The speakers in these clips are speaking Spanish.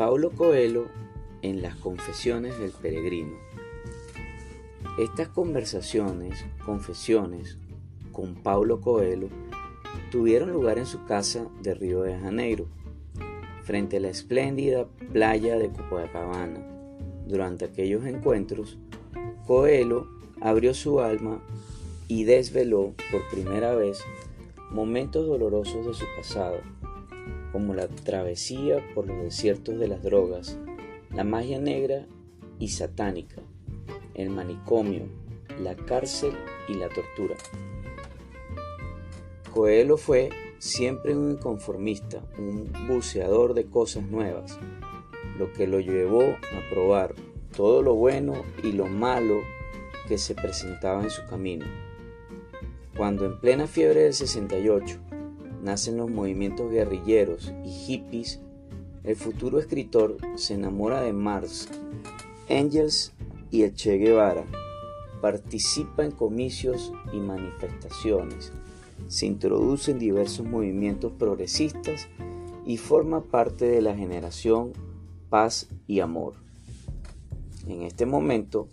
Paulo Coelho en las confesiones del peregrino. Estas conversaciones, confesiones con Paulo Coelho tuvieron lugar en su casa de Río de Janeiro, frente a la espléndida playa de Copacabana. Durante aquellos encuentros, Coelho abrió su alma y desveló por primera vez momentos dolorosos de su pasado, como la travesía por los desiertos de las drogas, la magia negra y satánica, el manicomio, la cárcel y la tortura. Coelho fue siempre un inconformista, un buceador de cosas nuevas, lo que lo llevó a probar todo lo bueno y lo malo que se presentaba en su camino. Cuando en plena fiebre del 68 nacen los movimientos guerrilleros y hippies, el futuro escritor se enamora de Marx, Engels y el Che Guevara, participa en comicios y manifestaciones, se introduce en diversos movimientos progresistas y forma parte de la generación Paz y Amor. En este momento,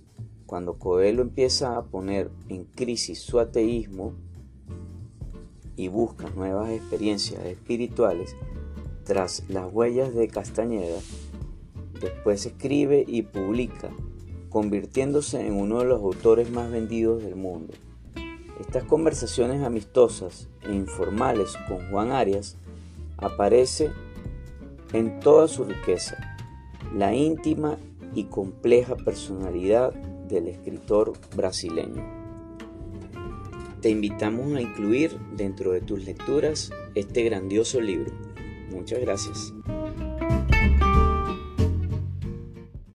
cuando Coelho empieza a poner en crisis su ateísmo y busca nuevas experiencias espirituales tras las huellas de Castañeda, después escribe y publica, convirtiéndose en uno de los autores más vendidos del mundo. Estas conversaciones amistosas e informales con Juan Arias aparece en toda su riqueza, la íntima y compleja personalidad del escritor brasileño. Te invitamos a incluir dentro de tus lecturas este grandioso libro. Muchas gracias.